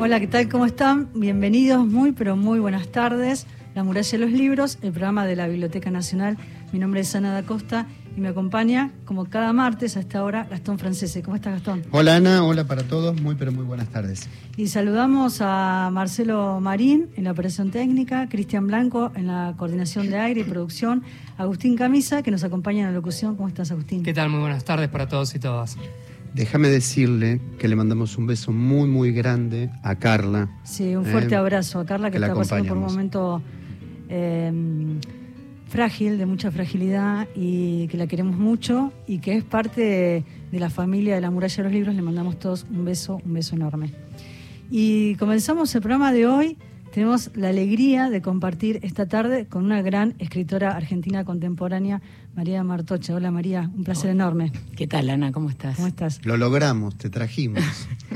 Hola, ¿qué tal? ¿Cómo están? Bienvenidos, muy pero muy buenas tardes. La muralla de los libros, el programa de la Biblioteca Nacional. Mi nombre es Ana da Costa y me acompaña, como cada martes a esta hora, Gastón Francese. ¿Cómo estás, Gastón? Hola, Ana. Hola para todos. Muy pero muy buenas tardes. Y saludamos a Marcelo Marín en la operación técnica, Cristian Blanco en la coordinación de aire y producción, Agustín Camisa, que nos acompaña en la locución. ¿Cómo estás, Agustín? ¿Qué tal? Muy buenas tardes para todos y todas. Déjame decirle que le mandamos un beso muy, muy grande a Carla. Sí, un fuerte eh, abrazo a Carla, que, está pasando por un momento eh, frágil, de mucha fragilidad, y que la queremos mucho, y que es parte de, de la familia de la Muralla de los Libros. Le mandamos todos un beso, un beso enorme. Y comenzamos el programa de hoy. Tenemos la alegría de compartir esta tarde con una gran escritora argentina contemporánea, María Martocha. Hola María, un placer enorme. ¿Qué tal, Ana? ¿Cómo estás? ¿Cómo estás? Lo logramos, te trajimos.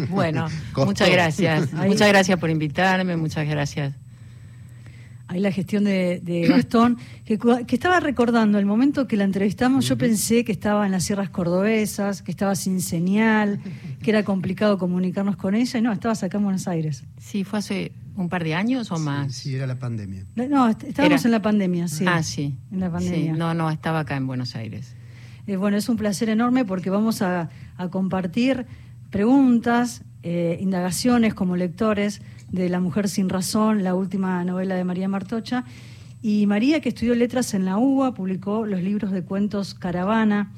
Bueno, muchas gracias. Ahí. Muchas gracias por invitarme, muchas gracias. Ahí la gestión de, de Gastón, que, estaba recordando el momento que la entrevistamos, yo pensé que estaba en las sierras cordobesas, que estaba sin señal, que era complicado comunicarnos con ella, y no, estabas acá en Buenos Aires. Sí, fue hace un par de años o más. Sí, era la pandemia. No, No, est- estábamos Era- en la pandemia, sí. Ah, sí. En la pandemia. Sí, No, no, estaba acá en Buenos Aires. Eh, bueno, es un placer enorme porque vamos a, a compartir preguntas, eh, indagaciones como lectores de La Mujer Sin Razón, la última novela de María Martocha. Y María, que estudió letras en la UBA, publicó los libros de cuentos Caravana,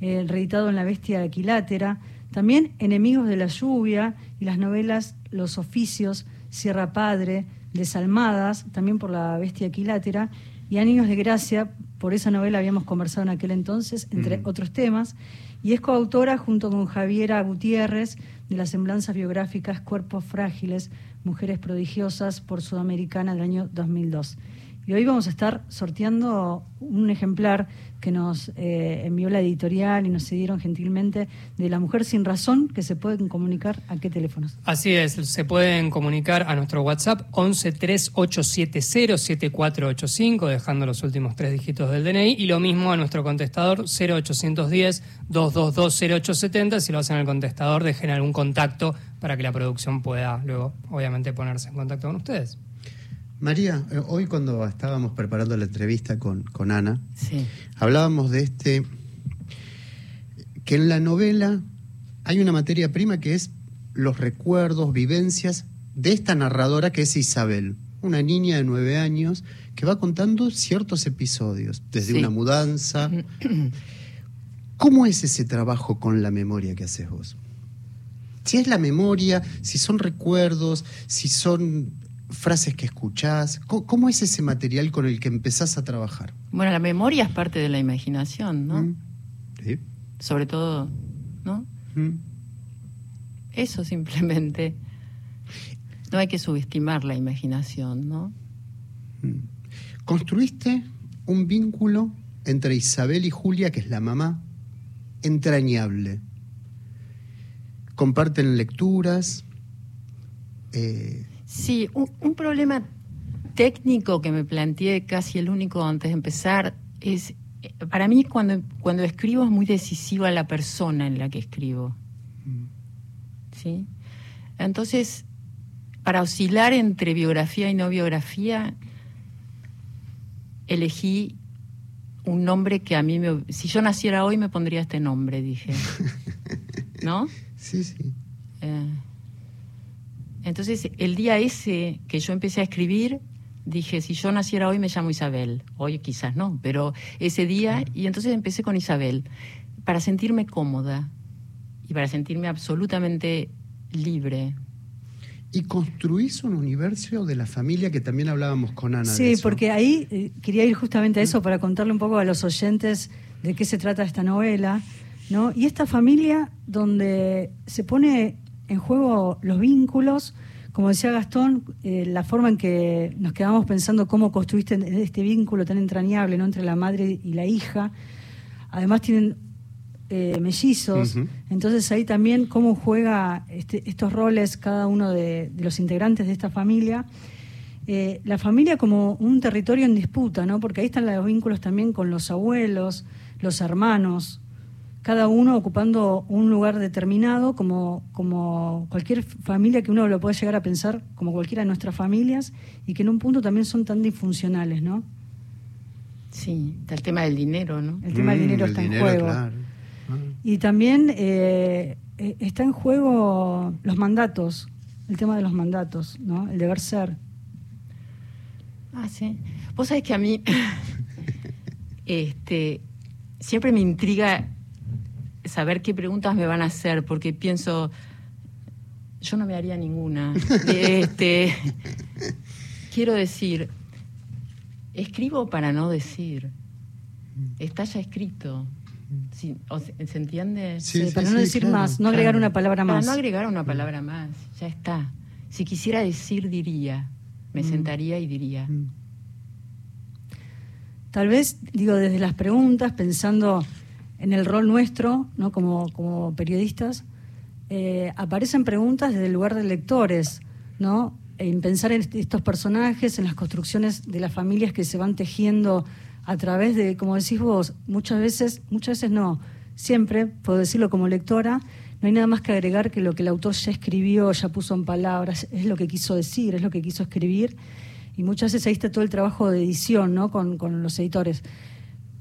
eh, reeditado en La Bestia Equilátera. También Enemigos de la Lluvia y las novelas Los Oficios, Sierra Padre, Desalmadas, también por La Bestia Equilátera. Y Años de Gracia, por esa novela habíamos conversado en aquel entonces, entre otros temas. Y es coautora junto con Javiera Gutiérrez las semblanzas biográficas Cuerpos Frágiles, Mujeres Prodigiosas por Sudamericana del año 2002. Y hoy vamos a estar sorteando un ejemplar que nos eh, envió la editorial y nos cedieron gentilmente de La Mujer Sin Razón, que se pueden comunicar a qué teléfonos. Así es, se pueden comunicar a nuestro WhatsApp 11 3870 7485, dejando los últimos tres dígitos del DNI, y lo mismo a nuestro contestador 0810 222 0870. Si lo hacen al contestador, dejen algún contacto para que la producción pueda luego, obviamente, ponerse en contacto con ustedes. María, eh, hoy cuando estábamos preparando la entrevista con, con Ana, Sí. hablábamos de este, que en la novela hay una materia prima que es los recuerdos, vivencias de esta narradora que es Isabel, una niña de nueve años que va contando ciertos episodios, desde Sí. una mudanza. ¿Cómo es ese trabajo con la memoria que haces vos? Si es la memoria, si son recuerdos, si son frases que escuchás, ¿cómo, cómo es ese material con el que empezás a trabajar? Bueno, la memoria es parte de la imaginación, ¿no? ¿Mm? Sí. Sobre todo, ¿no? ¿Mm? Eso simplemente. No hay que subestimar la imaginación, ¿no? Mm. Construiste un vínculo entre Isabel y Julia, que es la mamá, entrañable. Comparten lecturas. eh, Sí, un, un problema técnico que me planteé casi el único antes de empezar es, eh, para mí cuando, cuando escribo es muy decisiva la persona en la que escribo. ¿Sí? Entonces, para oscilar entre biografía y no biografía, elegí un nombre que a mí me... Si yo naciera hoy me pondría este nombre, dije. ¿No? sí, sí. Eh, entonces, el día ese que yo empecé a escribir, dije, si yo naciera hoy me llamo Isabel. Hoy quizás no, pero ese día, y entonces empecé con Isabel, para sentirme cómoda y para sentirme absolutamente libre. Y construís un universo de la familia que también hablábamos con Ana. de Sí, eso. porque ahí eh, quería ir justamente a eso para contarle un poco a los oyentes de qué se trata esta novela, ¿no? Y esta familia donde se pone en juego los vínculos, como decía Gastón, eh, la forma en que nos quedamos pensando cómo construiste este vínculo tan entrañable, ¿no? Entre la madre y la hija. Además tienen eh, mellizos, entonces ahí también cómo juega este- estos roles cada uno de, de los integrantes de esta familia. Eh, la familia como un territorio en disputa, ¿no? Porque ahí están los vínculos también con los abuelos, los hermanos, cada uno ocupando un lugar determinado, como, como cualquier familia que uno lo puede llegar a pensar, como cualquiera de nuestras familias, y que en un punto también son tan disfuncionales, ¿no? Sí, está el tema del dinero, ¿no? El tema del Mm, dinero está en juego. claro. Ah. Y también eh, eh, está en juego los mandatos, el tema de los mandatos, ¿no? El deber ser. Ah, sí. Vos sabés que a mí este, siempre me intriga saber qué preguntas me van a hacer, porque pienso, yo no me haría ninguna. Este, quiero decir, escribo para no decir. Está ya escrito. Sí, o se, ¿se entiende? Sí, Sí, sí, para no sí, decir claro, más, no agregar claro. una palabra Para más. no agregar una palabra más, ya está. Si quisiera decir, diría. Me Mm. sentaría y diría. Mm. Tal vez, digo, desde las preguntas, pensando en el rol nuestro, ¿no? Como, como periodistas, eh, aparecen preguntas desde el lugar de lectores, ¿no? En pensar en est- estos personajes, en las construcciones de las familias que se van tejiendo a través de, como decís vos, muchas veces, muchas veces no, siempre, puedo decirlo como lectora, no hay nada más que agregar que lo que el autor ya escribió, ya puso en palabras, es lo que quiso decir, es lo que quiso escribir, y muchas veces ahí está todo el trabajo de edición, ¿no? Con, con los editores.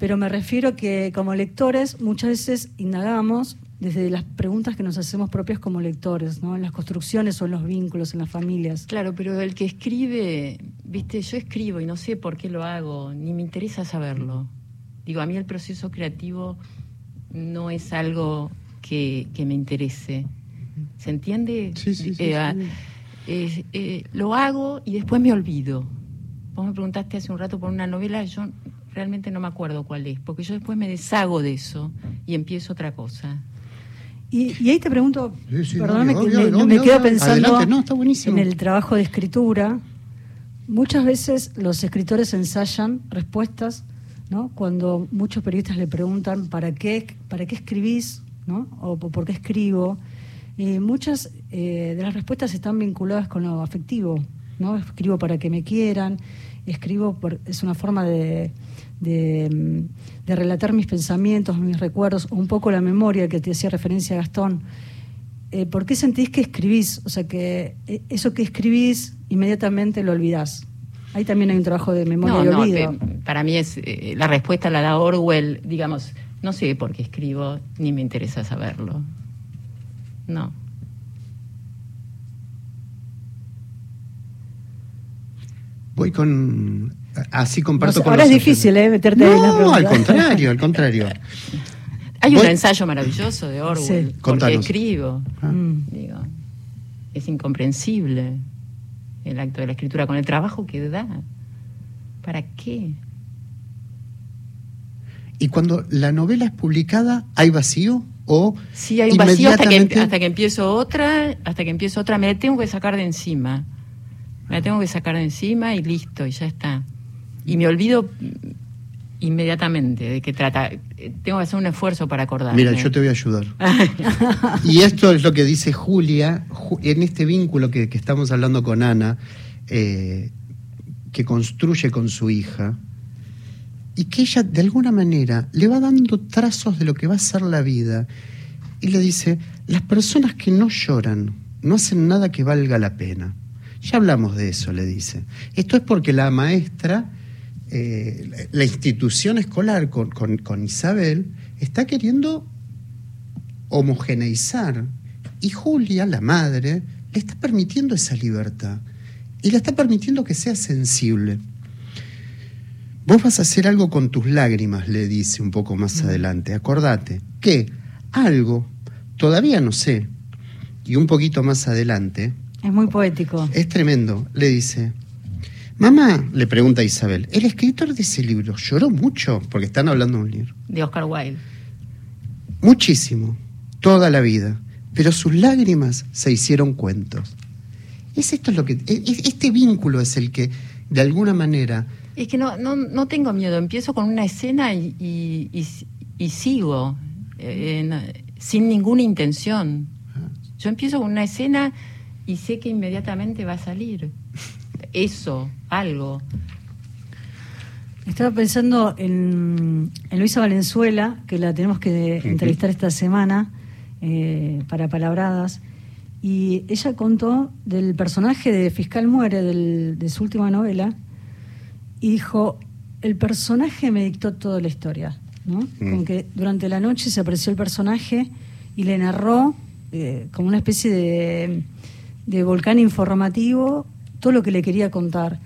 Pero me refiero que como lectores muchas veces indagamos desde las preguntas que nos hacemos propias como lectores, ¿no? En las construcciones o en los vínculos, en las familias. Claro, pero el que escribe, viste, yo escribo y no sé por qué lo hago, ni me interesa saberlo. Digo, a mí el proceso creativo no es algo que, que me interese. ¿Se entiende? Sí, sí, sí, Eh, ah, sí. eh, eh, lo hago y después me olvido. Vos me preguntaste hace un rato por una novela, yo realmente no me acuerdo cuál es, porque yo después me deshago de eso y empiezo otra cosa. Y, y ahí te pregunto, Sí, sí, perdóname obvio, que obvio, me, obvio, me quedo pensando Adelante, no, está buenísimo. en el trabajo de escritura. Muchas veces los escritores ensayan respuestas, ¿no? Cuando muchos periodistas le preguntan para qué, para qué escribís, ¿no? O po- por qué escribo. Y muchas eh, de las respuestas están vinculadas con lo afectivo, ¿no? Escribo para que me quieran, escribo por, es una forma de, de, mm, de relatar mis pensamientos, mis recuerdos, un poco la memoria que te hacía referencia Gastón. Eh, ¿Por qué sentís que escribís? O sea, que eh, eso que escribís inmediatamente lo olvidás. Ahí también hay un trabajo de memoria No, y olvido. para mí es eh, la respuesta la da Orwell, digamos, no sé por qué escribo, ni me interesa saberlo. No. Voy con. Así comparto No con ahora los es difícil. ¿eh? Meterte en la No, al contrario, al contrario. Hay Voy- un ensayo maravilloso de Orwell, Sí. porque escribo. Ah. Mm. Digo, es incomprensible el acto de la escritura con el trabajo que da. ¿Para qué? Y cuando la novela es publicada, ¿hay vacío? ¿O Sí, hay un vacío hasta que, inmediatamente- hasta que empiezo otra, hasta que empiezo otra, me la tengo que sacar de encima. Me la tengo que sacar de encima y listo, y ya está. Y me olvido inmediatamente de qué trata. Tengo que hacer un esfuerzo para acordarme. Mira, yo te voy a ayudar. Y esto es lo que dice Julia, Ju- en este vínculo que, que estamos hablando con Ana, eh, que construye con su hija, y que ella de alguna manera le va dando trazos de lo que va a ser la vida, y le dice, las personas que no lloran no hacen nada que valga la pena. Ya hablamos de eso, le dice. Esto es porque la maestra, eh, la- institución escolar con, con- con Isabel, está queriendo homogeneizar. Y Julia, la madre, le está permitiendo esa libertad. Y le está permitiendo que sea sensible. Vos vas a hacer algo con tus lágrimas, le dice un poco más adelante. Acordate que algo, todavía no sé, y un poquito más adelante, Es muy poético. es tremendo, le dice. Mamá, le pregunta a Isabel, ¿el escritor de ese libro lloró mucho? Porque están hablando de un libro. De Oscar Wilde. Muchísimo, toda la vida. Pero sus lágrimas se hicieron cuentos. Es esto lo que. Este vínculo es el que, de alguna manera. Es que no, no, no tengo miedo. Empiezo con una escena y, y- y- y sigo, eh, sin ninguna intención. Yo empiezo con una escena y sé que inmediatamente va a salir. Eso, algo. Estaba pensando en, Luisa Valenzuela, que la tenemos que entrevistar esta semana eh, para Palabradas, y ella contó del personaje de Fiscal Muere, de su última novela, y dijo, el personaje me dictó toda la historia, ¿no? Mm. Como que durante la noche se apareció el personaje y le narró eh, como una especie de, de volcán informativo todo lo que le quería contar.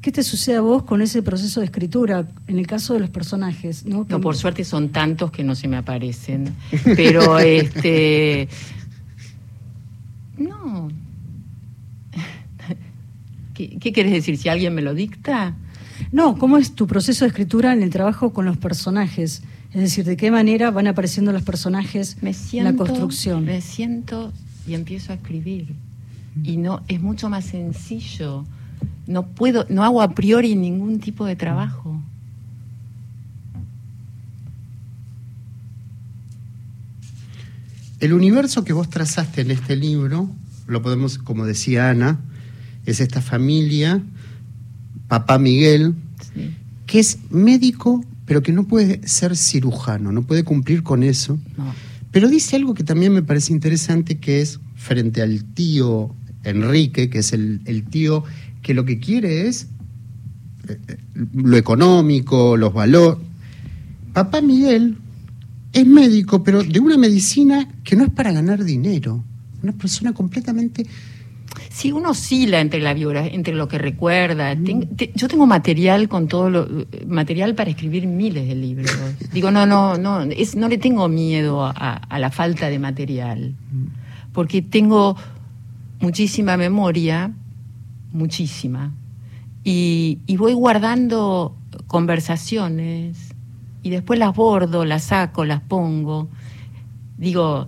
¿Qué te sucede a vos con ese proceso de escritura en el caso de los personajes? No, no por suerte son tantos que no se me aparecen. Pero este. No. ¿Qué, ¿Qué quieres decir? ¿Si alguien me lo dicta? No, ¿cómo es tu proceso de escritura en el trabajo con los personajes? Es decir, ¿de qué manera van apareciendo los personajes en la construcción? Me siento y empiezo a escribir. Y no, es mucho más sencillo no puedo, no hago a priori ningún tipo de trabajo. El universo que vos trazaste en este libro, lo podemos, como decía Ana, es esta familia, papá Miguel, que es médico, pero que no puede ser cirujano, no puede cumplir con eso. Pero dice algo que también me parece interesante, que es frente al tío Enrique, que es el, el tío que lo que quiere es eh, eh, lo económico, los valores. Papá Miguel es médico, pero de una medicina que no es para ganar dinero. Una persona completamente... Sí, uno oscila entre la biografía, entre lo que recuerda. Yo tengo material con todo lo material para escribir miles de libros. Digo, no, no, no, es, no le tengo miedo a, a la falta de material, mm. Porque tengo muchísima memoria muchísima. Y, voy guardando conversaciones y después las bordo, las saco, las pongo. Digo,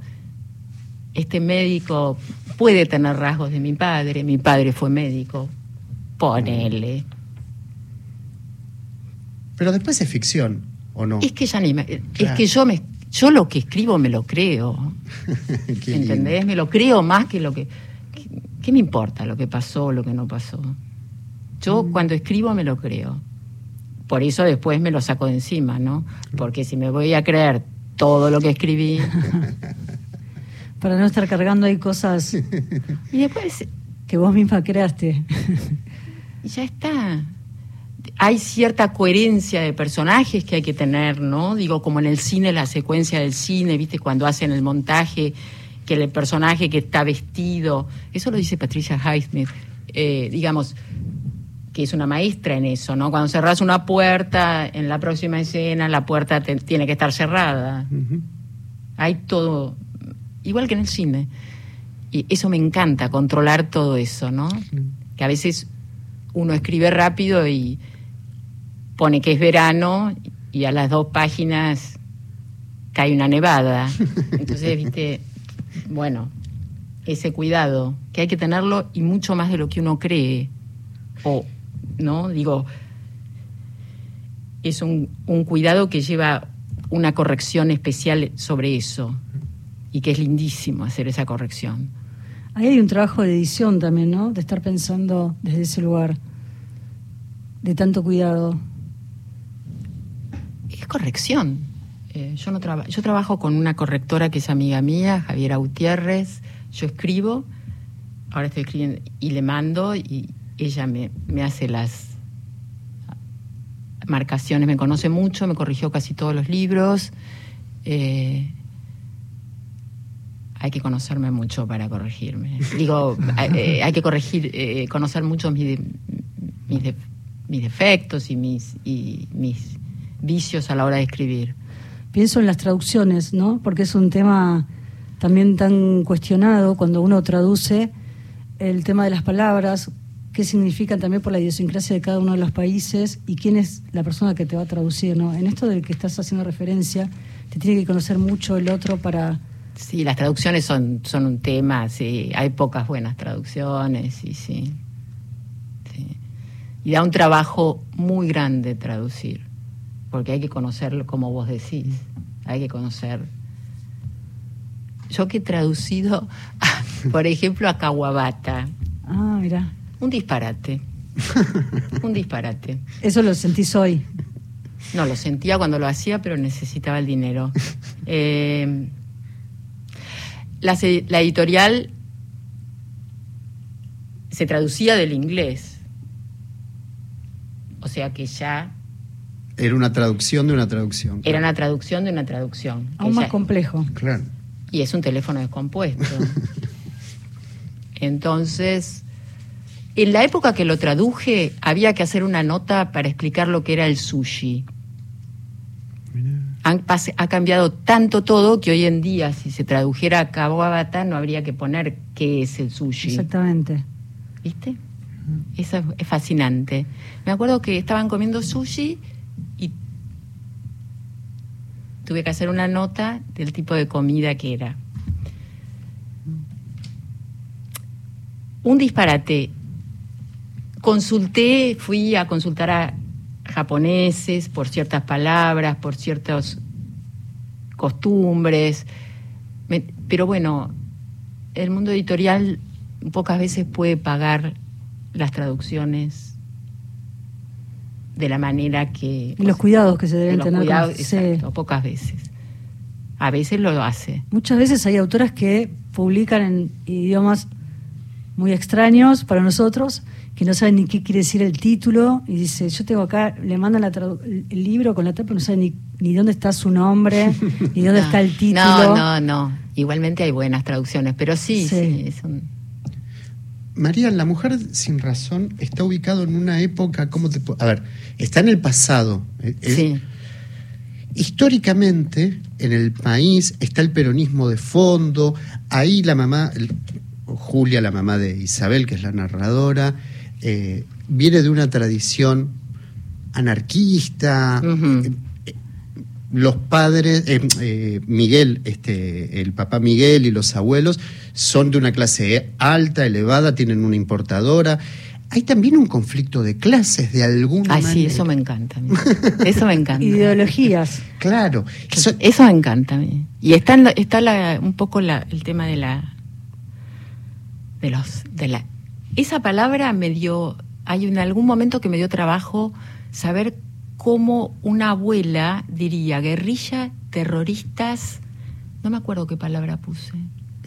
este médico puede tener rasgos de mi padre, mi padre fue médico, ponele. Pero después es ficción, ¿o no? Es que ya ni es que yo me yo lo que escribo me lo creo. ¿Entendés? Me lo creo más que lo que ¿Qué me importa lo que pasó, lo que no pasó? Yo mm. cuando escribo me lo creo. Por eso después me lo saco de encima, ¿no? Porque si me voy a creer todo lo que escribí. Para no estar cargando ahí cosas. y después. Que vos misma creaste. y ya está. Hay cierta coherencia de personajes que hay que tener, ¿no? Digo, como en el cine, la secuencia del cine, ¿viste? Cuando hacen el montaje que el personaje que está vestido, eso lo dice Patricia Highsmith, eh, digamos, que es una maestra en eso, ¿no? Cuando cerras una puerta, en la próxima escena la puerta tiene que estar cerrada. Hay todo, igual que en el cine. Y eso me encanta, controlar todo eso, ¿no? Que a veces uno escribe rápido y pone que es verano y a las dos páginas cae una nevada. Entonces, viste, bueno, ese cuidado, que hay que tenerlo y mucho más de lo que uno cree. O, ¿no? Digo, es un, un cuidado que lleva una corrección especial sobre eso y que es lindísimo hacer esa corrección. Ahí hay un trabajo de edición también, ¿no? De estar pensando desde ese lugar, de tanto cuidado. Corrección. Eh, yo, no yo trabajo con una correctora que es amiga mía, Javiera Gutiérrez. Yo escribo, ahora estoy escribiendo y le mando y ella me, hace las marcaciones, me conoce mucho, me corrigió casi todos los libros. Eh, hay que conocerme mucho para corregirme. Digo, eh, hay que corregir, conocer mucho mis, mis, defectos y mis, y mis vicios a la hora de escribir pienso en las traducciones, ¿no? Porque es un tema también tan cuestionado cuando uno traduce el tema de las palabras, qué significan también por la idiosincrasia de cada uno de los países y quién es la persona que te va a traducir, ¿no? En esto del que estás haciendo referencia, te tiene que conocer mucho el otro para... Sí, las traducciones son, son un tema, sí, hay pocas buenas traducciones y sí. sí. Y da un trabajo muy grande traducir porque hay que conocerlo como vos decís, hay que conocer. Yo que he traducido, por ejemplo, a Kawabata. Ah, mira. Un disparate. Un disparate. Eso lo sentís hoy. No, lo sentía cuando lo hacía, pero necesitaba el dinero. Eh, la editorial se traducía del inglés. O sea que ya Era una traducción de una traducción. era una traducción de una traducción. Aún más ya- complejo. Claro. y es un teléfono descompuesto. Entonces, en la época que lo traduje, había que hacer una nota para explicar lo que era el sushi. Han ha cambiado tanto todo que hoy en día, si se tradujera a Kawabata, no habría que poner qué es el sushi. Exactamente. ¿Viste? Eso es, fascinante. Me acuerdo que estaban comiendo sushi tuve que hacer una nota del tipo de comida que era. Un disparate. Consulté, fui a consultar a japoneses por ciertas palabras, por ciertas costumbres. Pero bueno, el mundo editorial pocas veces puede pagar las traducciones de la manera que... Y los cuidados que se de deben tener. cuidados, sí. exacto, pocas veces. A veces lo hace. Muchas veces hay autoras que publican en idiomas muy extraños para nosotros, que no saben ni qué quiere decir el título, y dice, yo tengo acá, le mandan la el libro con la tapa, no saben ni, ni dónde está su nombre, ni dónde No, está el título. No, no, no. Igualmente hay buenas traducciones, pero sí, Sí. sí, es un- María, la mujer sin razón está ubicado en una época, ¿cómo te puedo- A ver, está en el pasado. Eh, eh, sí. Históricamente, en el país está el peronismo de fondo. Ahí la mamá, Julia, la mamá de Isabel, que es la narradora, eh, viene de una tradición anarquista. Eh, los padres, eh, eh, Miguel, este, el papá Miguel y los abuelos son de una clase alta, elevada, tienen una importadora. Hay también un conflicto de clases de alguna Ay, sí, eso me encanta. a mí. Eso me encanta. Ideologías. Claro. Eso- Eso me encanta a mí. Y está, en la- está la- un poco la- el tema de la. de los. de la. Esa palabra me dio. Hay en algún momento que me dio trabajo saber cómo una abuela diría guerrilla, terroristas. No me acuerdo qué palabra puse.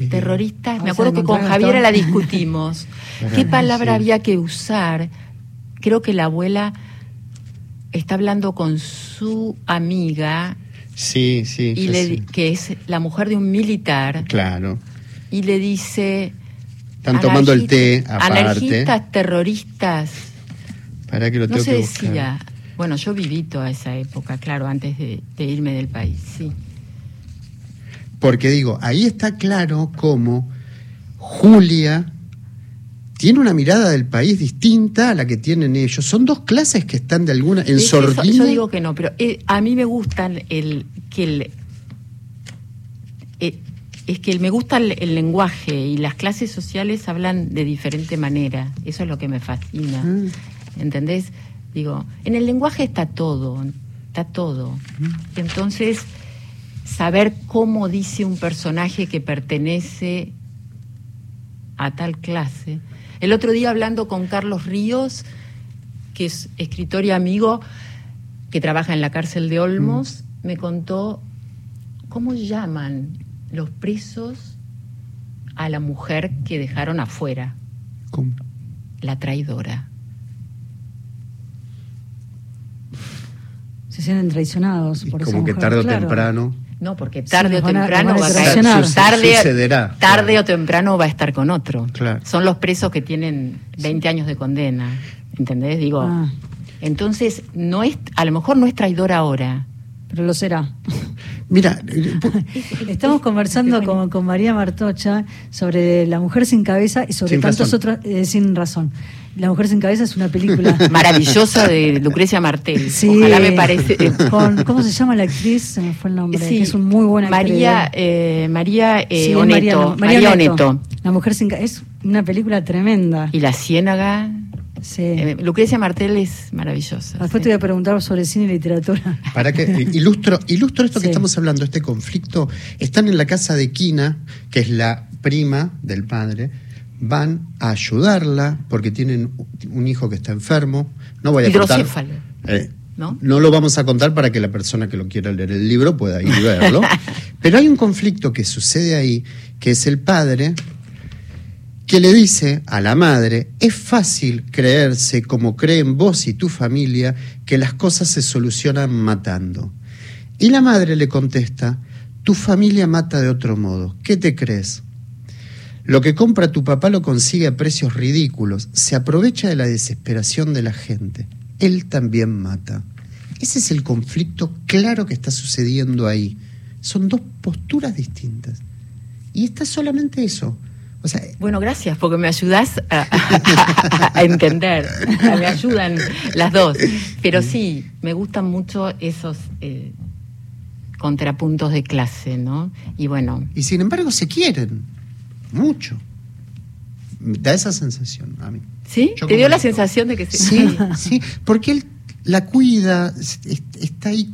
Terroristas. Me a acuerdo que con Javiera la discutimos. ¿Qué palabra sí. había que usar? Creo que la abuela está hablando con su amiga Sí, sí. y le, di- que es la mujer de un militar Claro. y le dice Están tomando el té "Anarquistas- aparte. anarquistas terroristas Para que lo no tengo se que buscar. Bueno yo viví toda esa época claro antes de, de irme del país sí Porque digo, ahí está claro cómo Julia tiene una mirada del país distinta a la que tienen ellos. Son dos clases que están de alguna en Es eso, sordina. yo digo que no pero eh, a mí me gustan el que el eh, es que me gusta el, el lenguaje y las clases sociales hablan de diferente manera eso es lo que me fascina Ah. ¿entendés? Digo, en el lenguaje está todo, está todo. Entonces, saber cómo dice un personaje que pertenece a tal clase. El otro día hablando con Carlos Ríos, que es escritor y amigo, que trabaja en la cárcel de Olmos, me contó cómo llaman los presos a la mujer que dejaron afuera, ¿Cómo? la traidora. Se sienten traicionados por esa como que mujer, tarde o claro. temprano. No, porque tarde o a- temprano va a caer. traicionar. Tarde, Sucederá, tarde claro. o temprano va a estar con otro. Claro. Son los presos que tienen 20 años de condena. ¿Entendés? Digo. Ah. Entonces, no es, a lo mejor no es traidor ahora. Pero lo será. Mira, Estamos conversando con, con María Martocha sobre La mujer sin cabeza y sobre Sin tantos razón. otros, eh, sin razón. La mujer sin cabeza es una película Maravillosa de Lucrecia Martel. Sí. Ojalá me parece. Con, ¿Cómo se llama la actriz? Se me fue el nombre. Sí. que es un muy buena María, actriz. eh, María eh, Sí, es Oneto. María, no, María, Oneto. La mujer sin cabeza. Es una película tremenda. Y La Ciénaga. Sí. Eh, Lucrecia Martel es maravillosa. Después sí. te voy a preguntar sobre cine y literatura. para que eh, ilustro, ilustro esto que estamos hablando, este conflicto. Están en la casa de Quina, que es la prima del padre. Van a ayudarla porque tienen un hijo que está enfermo. No voy a contar. Eh, ¿no? No lo vamos a contar para que la persona que lo quiera leer el libro pueda ir y verlo. Pero hay un conflicto que sucede ahí, que es el padre que le dice a la madre, es fácil creerse como creen vos y tu familia que las cosas se solucionan matando. Y la madre le contesta, tu familia mata de otro modo, ¿qué te crees? Lo que compra tu papá lo consigue a precios ridículos, se aprovecha de la desesperación de la gente. Él también mata. Ese es el conflicto claro que está sucediendo ahí. Son dos posturas distintas. Y está solamente eso. O sea, bueno, gracias, porque me ayudas a, entender. Me ayudan las dos. Pero sí, me gustan mucho esos eh, contrapuntos de clase, ¿no? Y bueno. Y sin embargo se quieren mucho. Da esa sensación a mí. ¿Sí? ¿Te dio la sensación de que sí? Sí, sí, porque él la cuida, está ahí.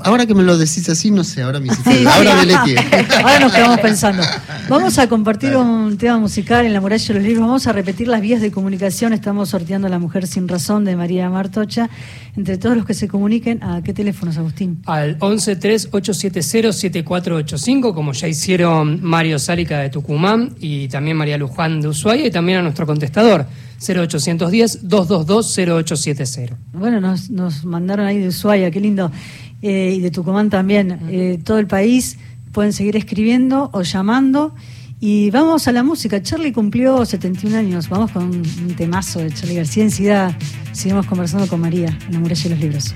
Ahora que me lo decís así, no sé, ahora me ahora me Ahora nos quedamos pensando. Vamos a compartir un tema musical en la muralla de los libros. Vamos a repetir las vías de comunicación. Estamos sorteando La Mujer Sin Razón de María Martocha. Entre todos los que se comuniquen, ¿a qué teléfonos, Agustín? Al 1138707485, como ya hicieron Mario Sálica de Tucumán y también María Luján de Ushuaia, y también a nuestro contestador, 0810-222-0870. Bueno, nos, nos mandaron ahí de Ushuaia, qué lindo. Eh, y de Tucumán también. Eh, todo el país pueden seguir escribiendo o llamando. Y vamos a la música. Charlie cumplió 71 años. Vamos con un temazo de Charlie García. Enseguida seguimos conversando con María en la muralla de los libros.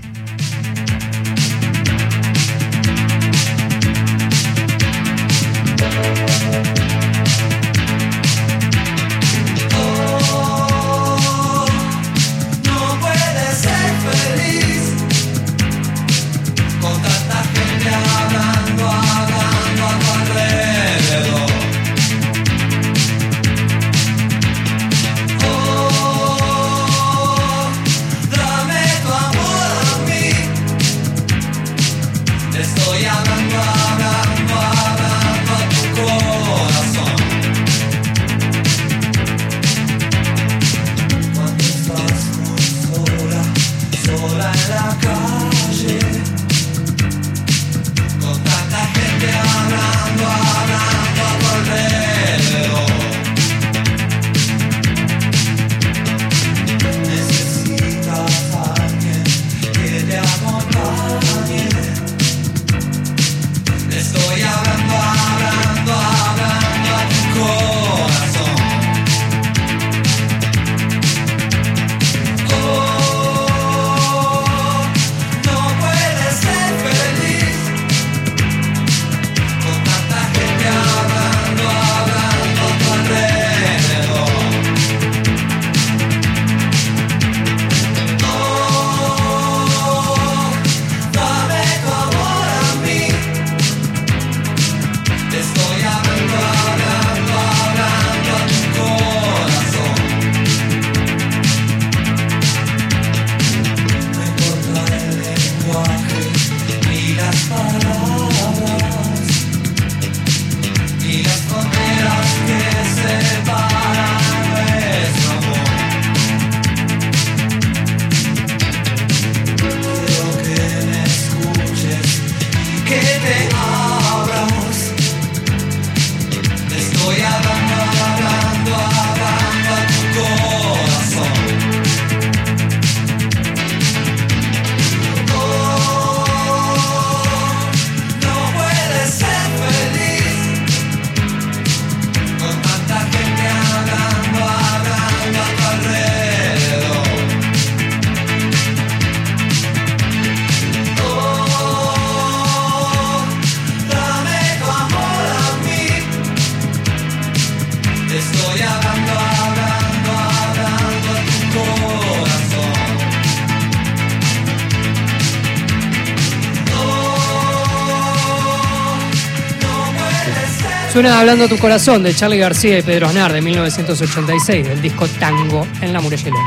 Suena Hablando a tu corazón de Charlie García y Pedro Aznar de 1986, del disco Tango en la Muralla de los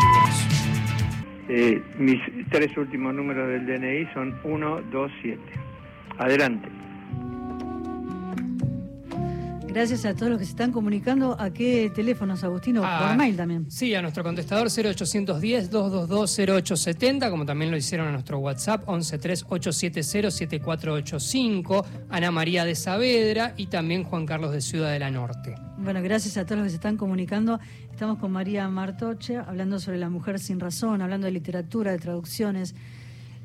eh, mis tres últimos números del DNI son 1, 2, 7. Adelante. Gracias a todos los que se están comunicando. ¿A qué teléfonos, Agustino? Ah, Por mail también. Sí, a nuestro contestador 0810-222-0870, como también lo hicieron a nuestro WhatsApp 113870-7485, Ana María de Saavedra y también Juan Carlos de Ciudad de la Norte. Bueno, gracias a todos los que se están comunicando. Estamos con María Martoche hablando sobre la mujer sin razón, hablando de literatura, de traducciones,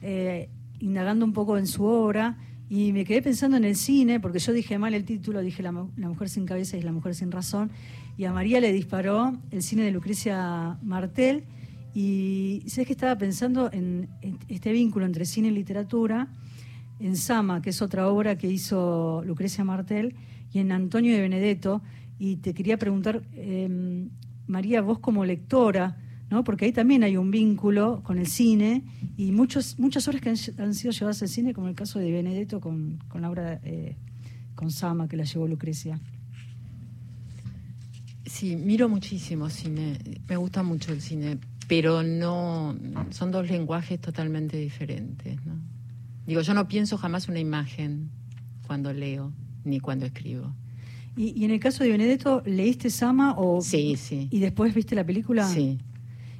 eh, indagando un poco en su obra. Y me quedé pensando en el cine, porque yo dije mal el título, dije la, La mujer sin cabeza y la mujer sin razón. Y a María le disparó el cine de Lucrecia Martel. Y sabes que estaba pensando en, este vínculo entre cine y literatura, en Sama, que es otra obra que hizo Lucrecia Martel, y en Antonio de Benedetto. Y te quería preguntar, eh, María, vos como lectora, ¿no? porque ahí también hay un vínculo con el cine y muchos, muchas obras que han, han sido llevadas al cine, como el caso de Benedetto con, con la obra eh, con Sama, que la llevó Lucrecia. Sí, miro muchísimo cine, me gusta mucho el cine, pero no, son dos lenguajes totalmente diferentes, ¿no? Digo, yo no pienso jamás una imagen cuando leo ni cuando escribo. Y, y en el caso de Benedetto, ¿leíste Sama o, Sí, sí. y después viste la película? Sí.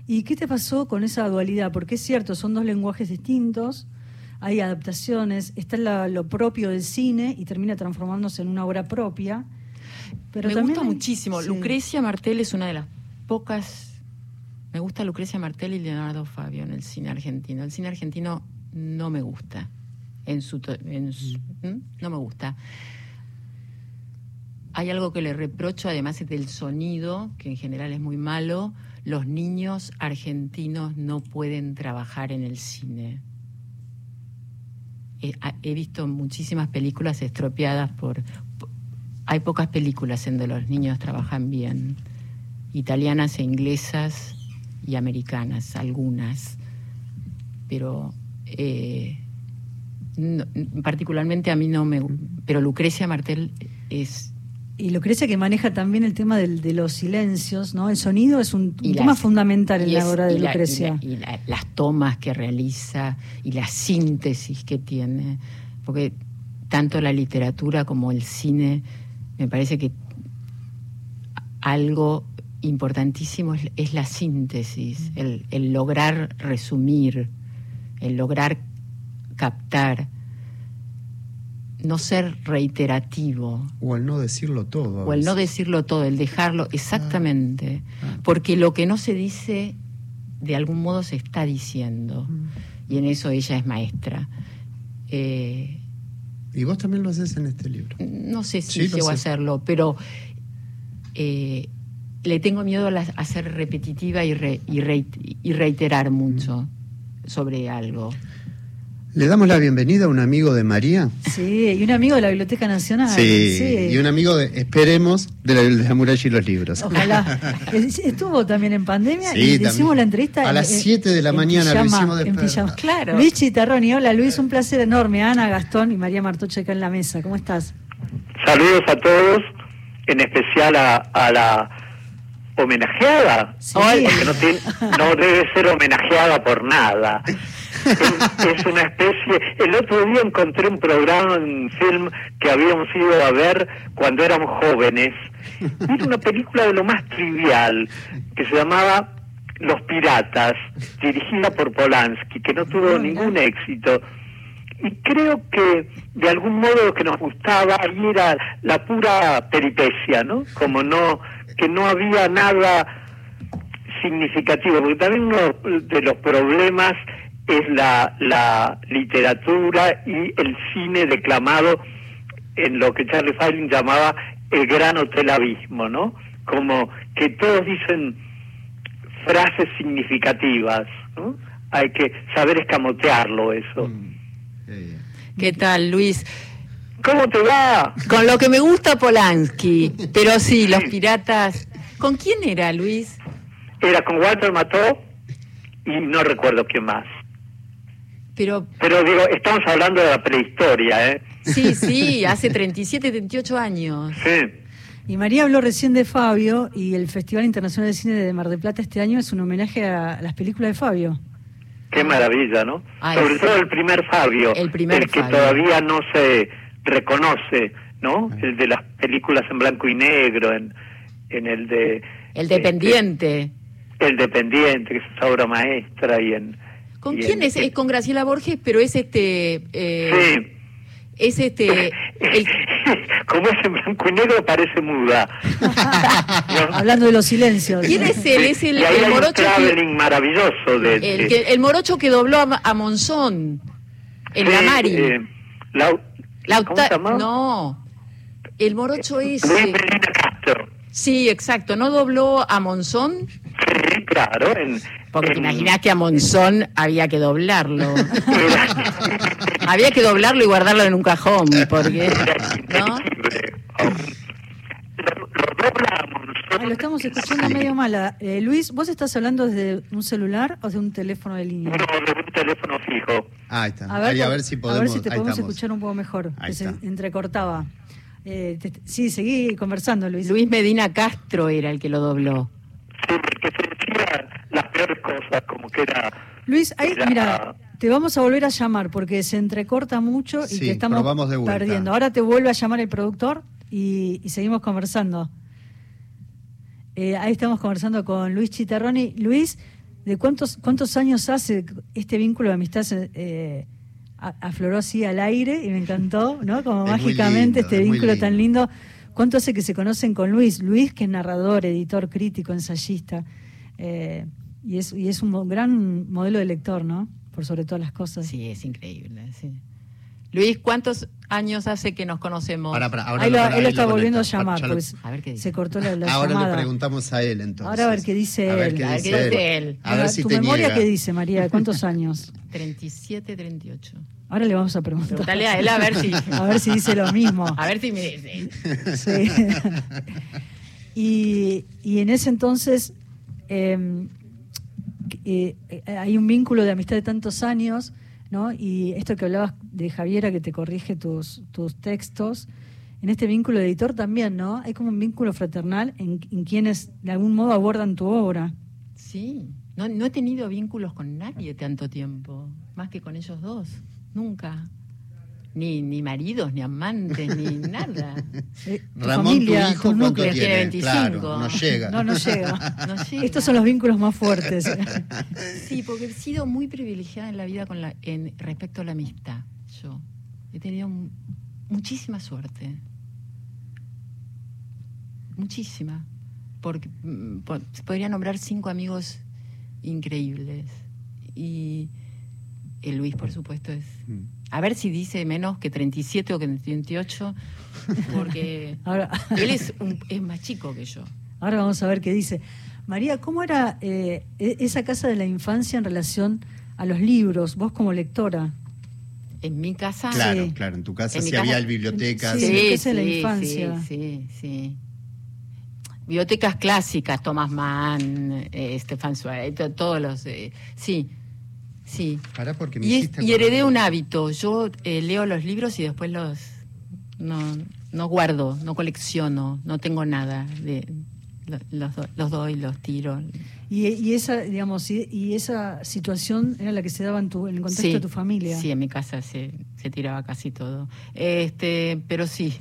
¿Y qué te pasó con esa dualidad? Porque es cierto, son dos lenguajes distintos, hay adaptaciones, está la- lo propio del cine y termina transformándose en una obra propia. Pero me también gusta hay- muchísimo. sí. Lucrecia Martel es una de las pocas. Me gusta Lucrecia Martel y Leonardo Fabio en el cine argentino. El cine argentino no me gusta. En su, en su- ¿Mm? no me gusta. Hay algo que le reprocho, además del sonido, que en general es muy malo. Los niños argentinos no pueden trabajar en el cine. He, a- he visto muchísimas películas estropeadas por, Hay pocas películas en donde los niños trabajan bien. Italianas e inglesas y americanas, algunas. Pero eh, particularmente a mí no me... Pero Lucrecia Martel es Y Lucrecia que maneja también el tema del- de los silencios, ¿no? El sonido es un, tema fundamental en la obra de y la- y Lucrecia. la- y la- las tomas que realiza y la síntesis que tiene, porque tanto la literatura como el cine, me parece que algo importantísimo es, es la síntesis, el, el lograr resumir, el lograr captar, no ser reiterativo, O el no decirlo todo. o el no decirlo todo, el dejarlo exactamente. Ah. Porque lo que no se dice, de algún modo se está diciendo. Mm. Y en eso ella es maestra. Eh, Y vos también lo haces en este libro. no sé si Sí, llego a hacerlo, pero eh, le tengo miedo a, la- a ser repetitiva y, re- y, y reiterar mucho sobre algo. Le damos la bienvenida a un amigo de María. Sí, y un amigo de la Biblioteca Nacional. Sí, y un amigo, de, esperemos, de la, de la muralla y los libros. Ojalá. Es- Estuvo también en pandemia Sí, y le también. hicimos la entrevista. A las en- 7 de la en mañana lo pijama, hicimos en despertar. pijama. Claro. Luis Chitarroni, hola Luis, un placer enorme. Ana, Gastón y María Martoche acá en la mesa. ¿Cómo estás? Saludos a todos, en especial a, a la homenajeada, Sí. porque no, tiene- no debe ser homenajeada por nada. Es, es una especie. El otro día encontré un programa, un film que habíamos ido a ver cuando éramos jóvenes. Era una película de lo más trivial que se llamaba Los Piratas, dirigida por Polanski, que no tuvo Ah, ningún éxito. Y creo que de algún modo lo que nos gustaba ahí era la pura peripecia, ¿no? Como no, que no había nada significativo, porque también uno de los problemas es la, la literatura y el cine declamado en lo que Charlie Feiling llamaba el gran hotel abismo, ¿no? Como que todos dicen frases significativas, ¿no? Hay que saber escamotearlo eso. Mm. ¿Qué tal, Luis? ¿Cómo te va? Con lo que me gusta Polanski, pero sí, los piratas. ¿Con quién era, Luis? Era con Walter Mató y no recuerdo quién más. Pero Pero digo, estamos hablando de la prehistoria, ¿eh? sí, sí, hace 37, 38 años. Sí. Y María habló recién de Fabio y el Festival Internacional de Cine de Mar del Plata este año es un homenaje a las películas de Fabio. Qué maravilla, ¿no? Ay, Sobre sí. todo el primer Fabio, El primer que Fabio. todavía no se reconoce ¿no? El de las películas en blanco y negro, en, en el de... El dependiente. este, el dependiente, que es esa obra maestra, y en... ¿Con y quién es? Es con Graciela Borges, pero es este... eh, Sí. Es este... el- Como es en blanco y negro, parece muda. ¿no? Hablando de los silencios. ¿Quién es él? Es el, y ahí el hay un morocho que, maravilloso de... el, que- el morocho que dobló a, a Monzón en la Sí, Mari. eh, Lau- La ¿Cómo octa- se llama? No, el morocho Luis. Medina Castro. Sí, exacto. ¿No dobló a Monzón? Sí, claro. En, Porque te en- imaginás que a Monzón había que doblarlo. había que doblarlo y guardarlo en un cajón, porque... ¿no? Lo, lo dobla a Monzón. Ay, lo estamos escuchando medio mala. Eh, Luis, ¿vos estás hablando desde un celular o de un teléfono de línea? No, de un teléfono fijo. Ahí está. A ver, Ahí, a ver si podemos. a ver si te podemos estamos. escuchar un poco mejor. Ahí que se entrecortaba. Eh, te- sí, seguí conversando, Luis. Luis Medina Castro era el que lo dobló. Sí, porque se decía las peores cosas, como que era... Luis, ahí, era- mira, te vamos a volver a llamar porque se entrecorta mucho y Sí, te estamos de perdiendo. Ahora te vuelve a llamar el productor y, y seguimos conversando. Eh, ahí estamos conversando con Luis Chitarroni. Luis, ¿de cuántos cuántos años hace este vínculo de amistad eh, a- afloró así al aire y me encantó, ¿no? Como Es mágicamente lindo, este es vínculo tan lindo. lindo. ¿Cuánto hace que se conocen con Luis? Luis, que es narrador, editor, crítico, ensayista. eh, y, es, y es un gran modelo de lector, ¿no? Por sobre todas las cosas. Sí, es increíble. sí. Luis, ¿cuántos años hace que nos conocemos? Ahora Ahí lo, él lo ahí está volviendo a llamar, lo- pues A ver qué dice. se cortó la, la Ahora llamada. le preguntamos a él entonces. Ahora a ver qué dice A ver él. qué A ver dice qué él. dice él. A ver Ahora, si ¿Tu te memoria niega. qué dice, María? ¿Cuántos años? 37, 38. Ahora le vamos a preguntar. Pregúntale a él a ver si... A ver si dice lo mismo. A ver si me dice. Sí. y, y en ese entonces eh, eh, hay un vínculo de amistad de tantos años, ¿no? Y esto que hablabas de Javiera que te corrige tus, tus textos, en este vínculo de editor también, ¿no? Hay como un vínculo fraternal en, en quienes de algún modo abordan tu obra. Sí, no he tenido vínculos con nadie tanto tiempo, más que con ellos dos, nunca. Ni, ni maridos, ni amantes, ni nada. Eh, tu Ramón, familia, tu hijo, tus ¿cuánto núcleos. tiene? Tiene 25. Claro, no llega. No, no llega. No llega. Estos son los vínculos más fuertes. Sí, porque he sido muy privilegiada en la vida con la, en, respecto a la amistad. Yo he tenido mu- muchísima suerte. Muchísima. Porque mm, po- se podría nombrar cinco amigos increíbles. Y el Luis, por supuesto, es. Mm. A ver si dice menos que 37 o que 38, porque Ahora, él es, un- es más chico que yo. ahora vamos a ver qué dice. María, ¿cómo era eh, e- esa casa de la infancia en relación a los libros, vos como lectora? En mi casa. Claro, Sí. claro. En tu casa En sí mi casa- había bibliotecas. Sí, Sí, casa de la sí, infancia. Sí, sí, sí. Bibliotecas clásicas, Thomas Mann, eh, Stefan Zweig, to- todos los... eh, sí, sí. Pará porque me Y, es- heredé un hábito. Yo eh, leo los libros y después los... No, no guardo, no colecciono, no tengo nada. De, lo- los, do- los doy, los tiro. Y, y esa, digamos, y, y esa situación era la que se daba en, tu, en el contexto Sí, de tu familia. Sí, en mi casa se, se tiraba casi todo. Este, pero sí,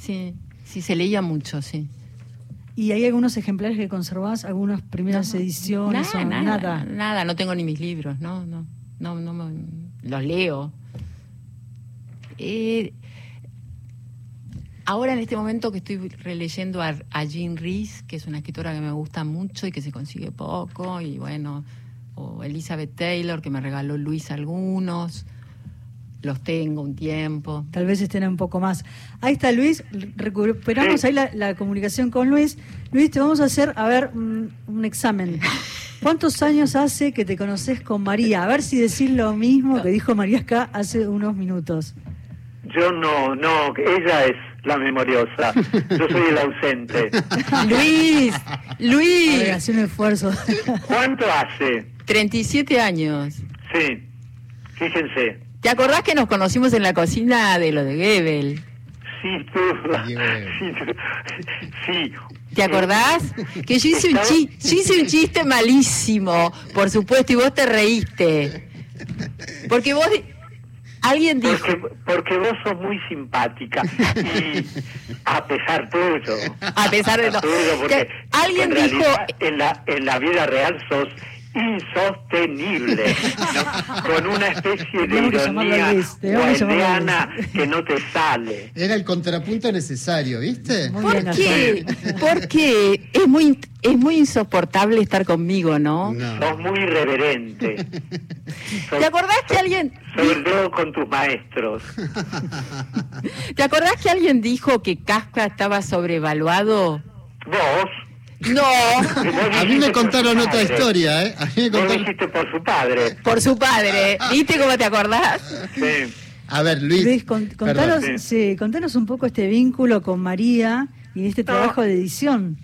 sí, sí, se leía mucho, sí. ¿Y hay algunos ejemplares que conservás, algunas primeras No, ediciones nada, o nada, nada? nada, no tengo ni mis libros, no, no, no, no me- los leo. Eh, ahora en este momento que estoy releyendo a, a Jean Rees, que es una escritora que me gusta mucho y que se consigue poco, y bueno, o Elizabeth Taylor, que me regaló Luis algunos, los tengo un tiempo. Tal vez estén un poco más. Ahí está Luis, recuperamos ahí la, la comunicación con Luis. Luis, te vamos a hacer, a ver, un, un examen. ¿Cuántos años hace que te conoces con María? A ver si decís lo mismo que dijo María acá hace unos minutos. Yo no, no, ella es la memoriosa. Yo soy el ausente. Luis, ver, Luis, hace un esfuerzo. ¿Cuánto hace? 37 años. Sí, fíjense. ¿Te acordás que nos conocimos en la cocina de lo de Gebel? Sí, tú. Diego. Sí, sí. ¿Te acordás? Que yo hice, un chi- yo hice un chiste malísimo, por supuesto, y vos te reíste. Porque vos... Alguien dijo. Porque, porque vos sos muy simpática y a pesar tuyo. A pesar de todo. alguien en dijo- realidad, en la, en la vida real sos insostenible, ¿no? con una especie de ironía guardiana que no te sale. Era el contrapunto necesario, ¿viste? Muy ¿Por qué? Porque es muy, es muy insoportable estar conmigo, ¿no? No. Sos muy irreverente. ¿Te acordás que alguien Sobre todo con tus maestros. ¿Te acordás que alguien dijo que Kafka estaba sobrevaluado? Vos. No, A mí me contaron otra historia, ¿eh? A mí me Vos contaron... dijiste por su padre. por su padre. ¿Viste cómo te acordás? Sí. A ver, Luis. Luis, con- contanos. Sí. sí, contanos un poco este vínculo con María y este trabajo de edición.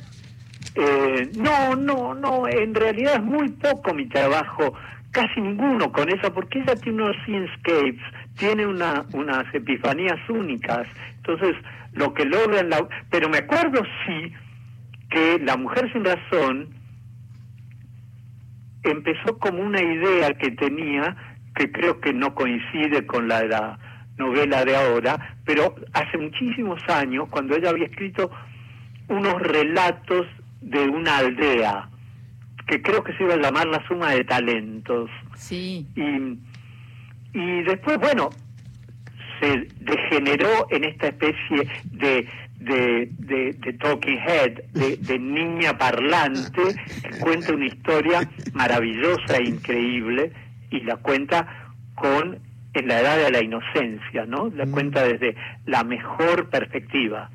Eh, no, no, no, en realidad es muy poco mi trabajo, casi ninguno con ella, porque ella tiene unos scenescapes, tiene una, unas epifanías únicas, entonces lo que logra en la... Pero me acuerdo sí que La Mujer Sin Razón empezó como una idea que tenía, que creo que no coincide con la de la novela de ahora, pero hace muchísimos años, cuando ella había escrito unos relatos de una aldea, que creo que se iba a llamar La Suma de Talentos. Sí. Y, y después, bueno, se degeneró en esta especie de, de, de, de talking head, de, de niña parlante, que cuenta una historia maravillosa e increíble y la cuenta con en la edad de la inocencia, ¿no? La Mm. cuenta desde la mejor perspectiva.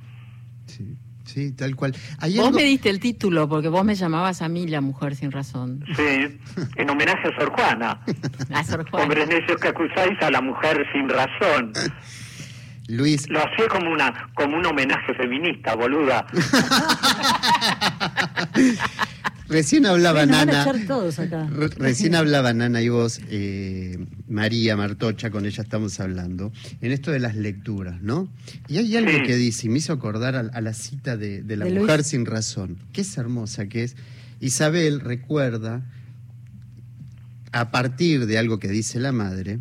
Sí, sí, tal cual. Hay Vos algo- me diste el título porque vos me llamabas a mí la mujer sin razón. Sí, en homenaje a Sor Juana. A Sor Juana. Hombres necios que acusáis a la mujer sin razón. Luis, Lo hacía como una como un homenaje feminista, boluda. recién hablaba van a Nana. echar todos acá. Re- Recién hablaba Nana y vos, eh, María Martocha, con ella estamos hablando, en esto de las lecturas, ¿no? Y hay algo Sí. que dice, y me hizo acordar a, a la cita de, de la De mujer Luis. sin razón, que es hermosa, que es, Isabel recuerda, a partir de algo que dice la madre,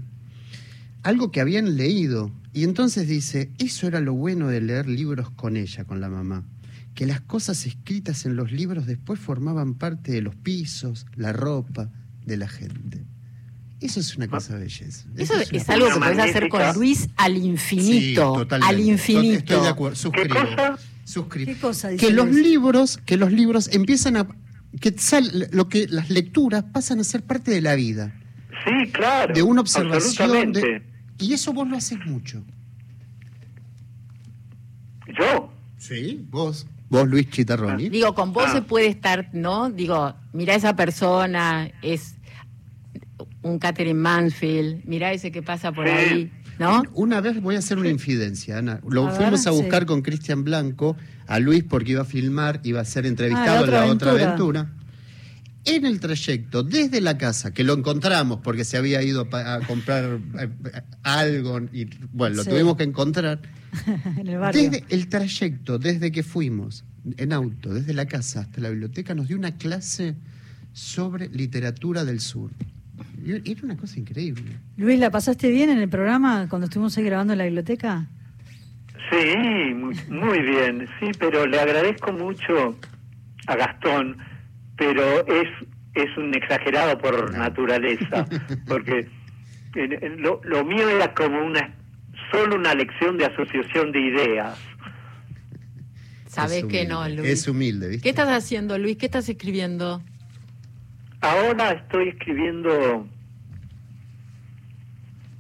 algo que habían leído, y entonces dice, eso era lo bueno de leer libros con ella, con la mamá que las cosas escritas en los libros después formaban parte de los pisos, la ropa de la gente. Eso es una cosa de belleza. Eso es algo que podés hacer con Luis al Sí, infinito. totalmente. al infinito. Estoy de acuerdo, suscribo. cosa? suscribo. ¿Qué cosa dice Que los Luis? libros, que los libros empiezan a que sal- lo que las lecturas pasan a ser parte de la vida, Sí, claro. de una observación absolutamente. de, y eso vos lo haces mucho. Yo. Sí, vos. Vos Luis Chitarroni. Digo, con vos Ah. se puede estar, ¿no? Digo, mira esa persona, es un Catherine Mansfield, mira ese que pasa por Sí. ahí, ¿no? Una vez voy a hacer una infidencia, Ana. Lo A ver, fuimos a buscar sí. con Cristian Blanco, a Luis porque iba a filmar, iba a ser entrevistado Ah, la en otra la otra aventura. aventura. En el trayecto, desde la casa, que lo encontramos porque se había ido a, pa- a comprar eh, algo y bueno, lo Sí. tuvimos que encontrar. en el barrio. Desde el trayecto, desde que fuimos en auto, desde la casa hasta la biblioteca, nos dio una clase sobre literatura del sur. Y Era una cosa increíble. Luis, ¿la pasaste bien en el programa cuando estuvimos ahí grabando en la biblioteca? Sí, muy bien, sí, pero le agradezco mucho a Gastón, pero es es un exagerado por naturaleza, porque en- en lo, lo mío era como una solo una lección de asociación de ideas. Sabes Es que no, Luis. Es humilde, ¿viste? ¿Qué estás haciendo, Luis? ¿Qué estás escribiendo? Ahora estoy escribiendo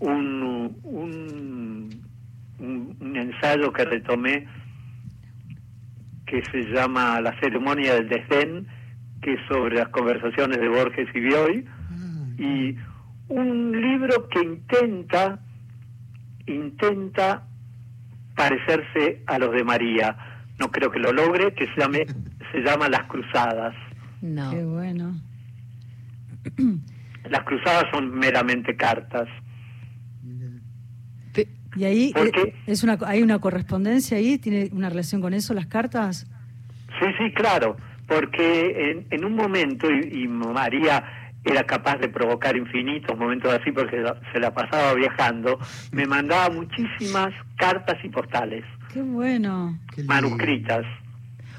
un, un, un, un ensayo que retomé que se llama La ceremonia del desdén, que es sobre las conversaciones de Borges y Bioy, y un libro que intenta intenta parecerse a los de María. No creo que lo logre, que se llame se llama Las Cruzadas. No. Qué bueno. Las cruzadas son meramente cartas. Y ahí ¿Por eh, es una, hay una correspondencia ahí, tiene una relación con eso, las cartas. Sí, sí, claro, porque en, en un momento, y, y María era capaz de provocar infinitos momentos así porque se la pasaba viajando, me mandaba muchísimas cartas y postales. Qué bueno. manuscritas.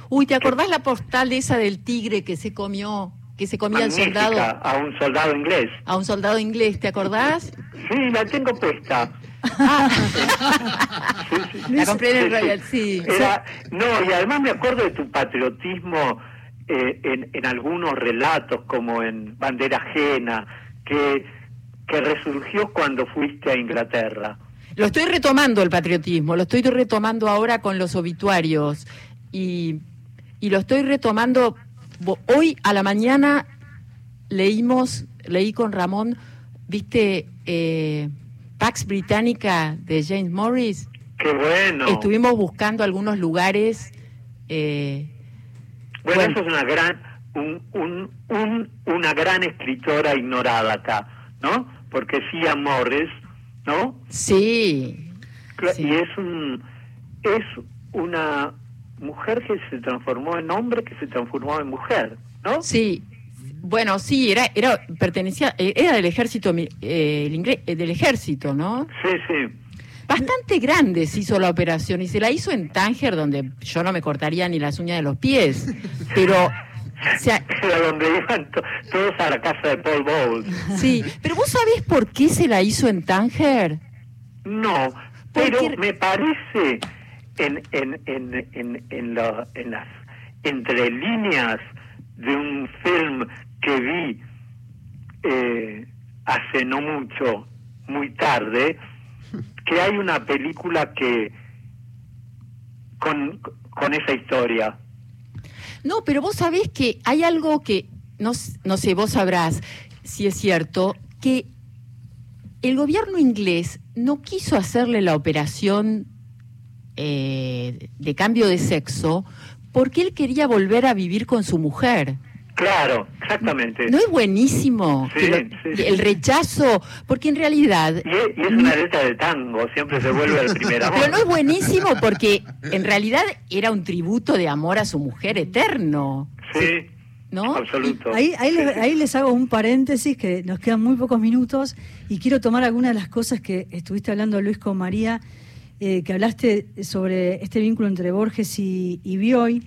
Uy, ¿te acordás la postal esa del tigre que se comió, que se comía el soldado? A un soldado inglés. A un soldado inglés, ¿te acordás? Sí, la tengo puesta. La compré en el Royal, sí. no, y además me acuerdo de tu patriotismo eh, en, en, algunos relatos, como en Bandera Ajena, que, que resurgió cuando fuiste a Inglaterra. Lo estoy retomando el patriotismo, lo estoy retomando ahora con los obituarios y, y lo estoy retomando. Hoy a la mañana leímos, leí con Ramón, viste, eh, Pax Británica de James Morris. Qué bueno. Estuvimos buscando algunos lugares. Eh, bueno, eso es una gran, un, un, un, una gran escritora ignorada acá, ¿no? Porque sí, Morris, ¿no? Sí. Y es un, es una mujer que se transformó en hombre, que se transformó en mujer, ¿no? Sí. Bueno, sí, era, era pertenecía, eh, era del ejército, eh, el inglés, eh, del ejército, ¿no? Sí, sí. Bastante grande se hizo la operación y se la hizo en Tánger, donde yo no me cortaría ni las uñas de los pies, pero o sea, donde iban todos a la casa de Paul Bowles. Sí, pero vos sabés por qué se la hizo en Tánger? No, pero me parece en, en, en, en, en, en las entre líneas de un film que vi eh, hace no mucho, muy tarde, que hay una película que con, con esa historia. No, pero vos sabés que hay algo que, no, no sé, vos sabrás si es cierto, que el gobierno inglés no quiso hacerle la operación eh, de cambio de sexo porque él quería volver a vivir con su mujer. Claro, exactamente. ¿No es buenísimo el rechazo? Porque en realidad... Y es, una letra de tango, siempre se vuelve al primer amor. Pero no es buenísimo porque en realidad era un tributo de amor a su mujer eterno. Sí. ¿No? Absoluto. Ahí, ahí, les, ahí les hago un paréntesis que nos quedan muy pocos minutos y quiero tomar algunas de las cosas que estuviste hablando Luis con María, eh, que hablaste sobre este vínculo entre Borges y, y Bioy.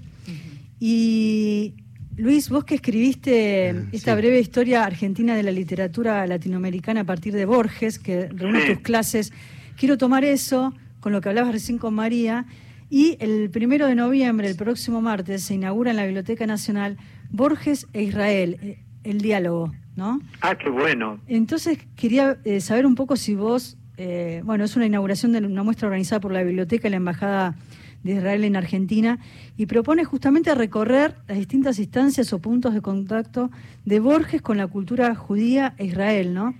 Y Luis, vos que escribiste ah, esta breve historia argentina de la literatura latinoamericana a partir de Borges, que reúne tus clases, quiero tomar eso con lo que hablabas recién con María. Y el primero de noviembre, el próximo martes, se inaugura en la Biblioteca Nacional Borges e Israel, eh, el diálogo, ¿no? Ah, qué bueno. Entonces quería eh, saber un poco si vos, eh, bueno, es una inauguración de una muestra organizada por la Biblioteca y la Embajada de Israel en Argentina y propone justamente recorrer las distintas instancias o puntos de contacto de Borges con la cultura judía e Israel, ¿no?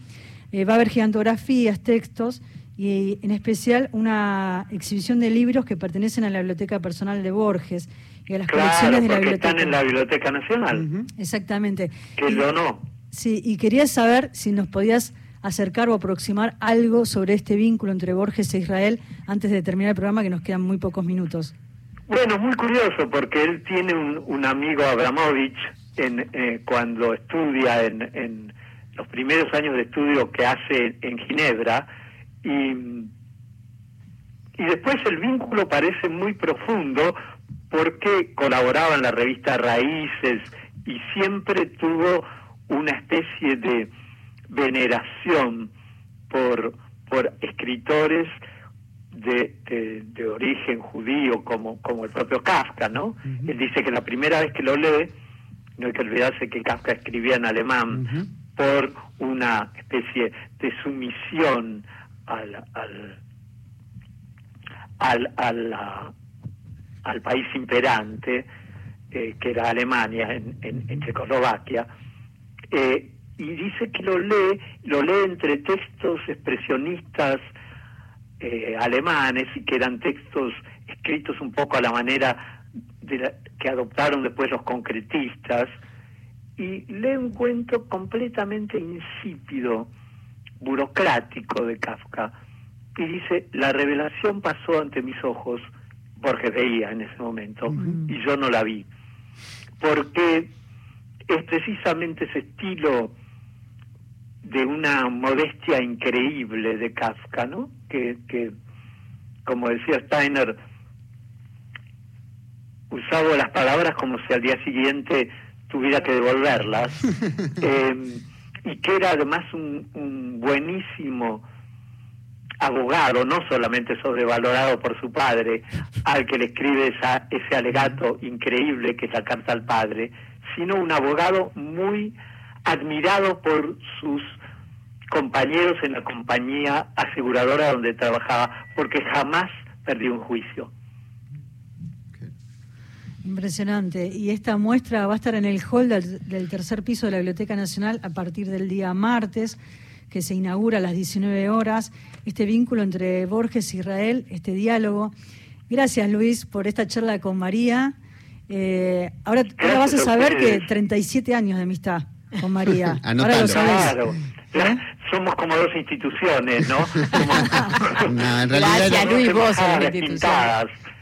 Eh, va a haber gigantografías, textos y en especial una exhibición de libros que pertenecen a la biblioteca personal de Borges y a las colecciones de la biblioteca. Están en la Biblioteca Nacional. Exactamente. Que lo no. Sí, y quería saber si nos podías acercar o aproximar algo sobre este vínculo entre Borges e Israel antes de terminar el programa, que nos quedan muy pocos minutos. Bueno, muy curioso, porque él tiene un, amigo Abramovich en, eh, cuando estudia en, en, los primeros años de estudio que hace en Ginebra, y, y después el vínculo parece muy profundo porque colaboraba en la revista Raíces y siempre tuvo una especie de veneración por, por escritores de, de, origen judío como, como el propio Kafka, ¿no? Él dice que la primera vez que lo lee, no hay que olvidarse que Kafka escribía en alemán, por una especie de sumisión al, al, al, al, al país imperante, eh, que era Alemania en, en, Checoslovaquia, eh, y dice que lo lee, lo lee entre textos expresionistas eh, alemanes y que eran textos escritos un poco a la manera de que adoptaron después los concretistas, y lee un cuento completamente insípido, burocrático de Kafka, y dice, la revelación pasó ante mis ojos, porque veía en ese momento, y yo no la vi, porque es precisamente ese estilo de una modestia increíble de Kafka, ¿no? Que, que como decía Steiner, usaba las palabras como si al día siguiente tuviera que devolverlas, eh, y que era además un, un buenísimo abogado, no solamente sobrevalorado por su padre, al que le escribe esa, ese alegato increíble que es la carta al padre, sino un abogado muy admirado por sus compañeros en la compañía aseguradora donde trabajaba, porque jamás perdió un juicio. Impresionante. Y esta muestra va a estar en el hall del, del, tercer piso de la Biblioteca Nacional a partir del día martes, que se inaugura a las 19 horas. Este vínculo entre Borges y Israel, este diálogo. Gracias, Luis, por esta charla con María. Eh, ahora, ahora, vas a saber que 37 años de amistad con María. ahora lo sabes. Claro. ¿Eh? Somos como dos instituciones, ¿no? no en realidad Gracias, Luis, vos.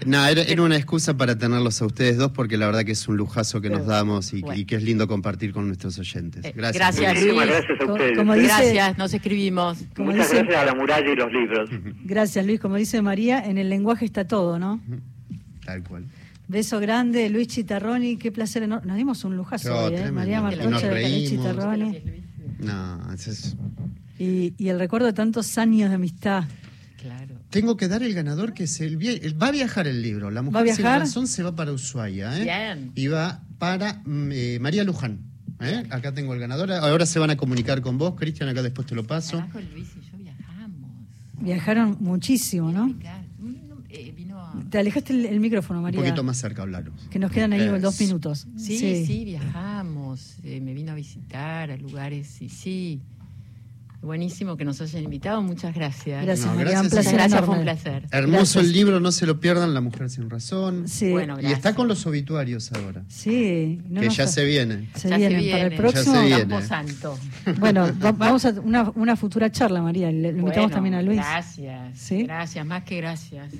No, era, era, una excusa para tenerlos a ustedes dos porque la verdad que es un lujazo que nos damos y, bueno. y que es lindo compartir con nuestros oyentes. Gracias. Gracias, Luis. gracias a ustedes. Como dice, gracias, nos escribimos. Muchas dice, gracias a la muralla y los libros. Gracias, Luis. Como dice María, en el lenguaje está todo, ¿no? Tal cual. Beso grande, Luis Chitarroni, qué placer enorme. Nos dimos un lujazo hoy, ¿eh? María Martocha, Luis Chitarroni. No, eso es... y, y el recuerdo de tantos años de amistad. Claro. Tengo que dar el ganador que es el, va a viajar el libro. La mujer ¿Va a viajar? sin razón se va para Ushuaia, ¿eh? Bien. Y va para eh, María Luján. ¿eh? Acá tengo el ganador. Ahora se van a comunicar con vos, Cristian. Acá después te lo paso. Luis y yo viajamos. Viajaron muchísimo, ¿no? Eh. Te alejaste el, el, micrófono, María. Un poquito más cerca, hablaros. Que nos quedan ahí es. dos minutos. Sí, sí, sí viajamos. Eh, me vino a visitar a lugares y sí. Buenísimo que nos hayan invitado, muchas gracias. Gracias, No, María, gracias, un placer. gracias, fue un placer. Hermoso Gracias. el libro, no se lo pierdan, La Mujer Sin Razón. Sí, Bueno, y está con los obituarios ahora. sí. no que ya se viene. Se Ya vienen para el viene. próximo. Ya se viene. Camposanto. Bueno, va- vamos a una, una futura charla, María. Le, le invitamos Bueno, también a Luis. Gracias. ¿Sí? Gracias, más que gracias.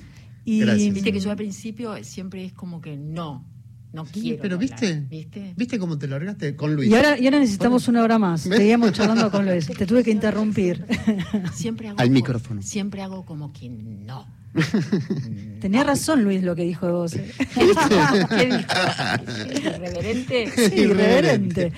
Y Gracias. Viste que yo al principio siempre es como que no, no Sí, quiero. pero hablar, viste, ¿Viste? ¿viste cómo te largaste con Luis? Y ahora, y ahora necesitamos una hora más. ¿Ves? Seguíamos charlando con Luis. Te tuve que interrumpir. Siempre hago Al como- micrófono. Siempre hago como que no. Tenía razón Luis lo que dijo de vos. ¿eh? ¿Qué dijo? ¿Irreverente? Sí, irreverente.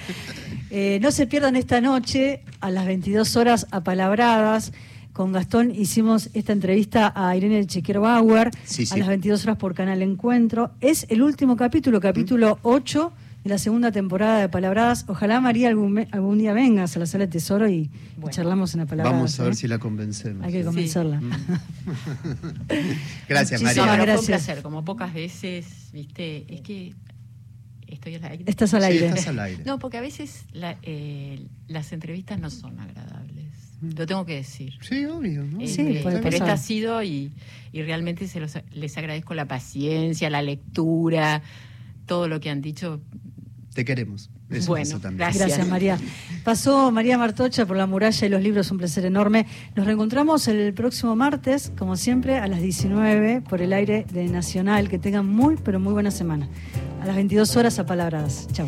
Eh, no se pierdan esta noche a las 22 horas apalabradas. Con Gastón hicimos esta entrevista a Irene Chequerbauer Sí, sí. a las 22 horas por Canal Encuentro. Es el último capítulo, capítulo 8 de la segunda temporada de Palabradas. Ojalá María algún, algún día vengas a la sala de tesoro y, charlamos en la Palabradas. Vamos a ver ¿eh? si la convencemos. Hay que convencerla. Gracias, Muchísimas No, María. pero fue un gracias. placer, como pocas veces, ¿viste? Es que estoy al aire. Estás al Sí, aire. estás al aire. No, porque a veces la- eh, las entrevistas no son agradables. Lo tengo que decir. Sí, obvio. ¿no? Eh, Sí, eh, puede pero esta ha sido y, y realmente se los, les agradezco la paciencia, la lectura, todo lo que han dicho. Te queremos. Eso Bueno, gracias. Gracias, María. Pasó María Martocha por la muralla y los libros, un placer enorme. Nos reencontramos el próximo martes, como siempre, a las 19 por el aire de Nacional. Que tengan muy, pero muy buena semana. A las 22 horas a Palabradas. Chao.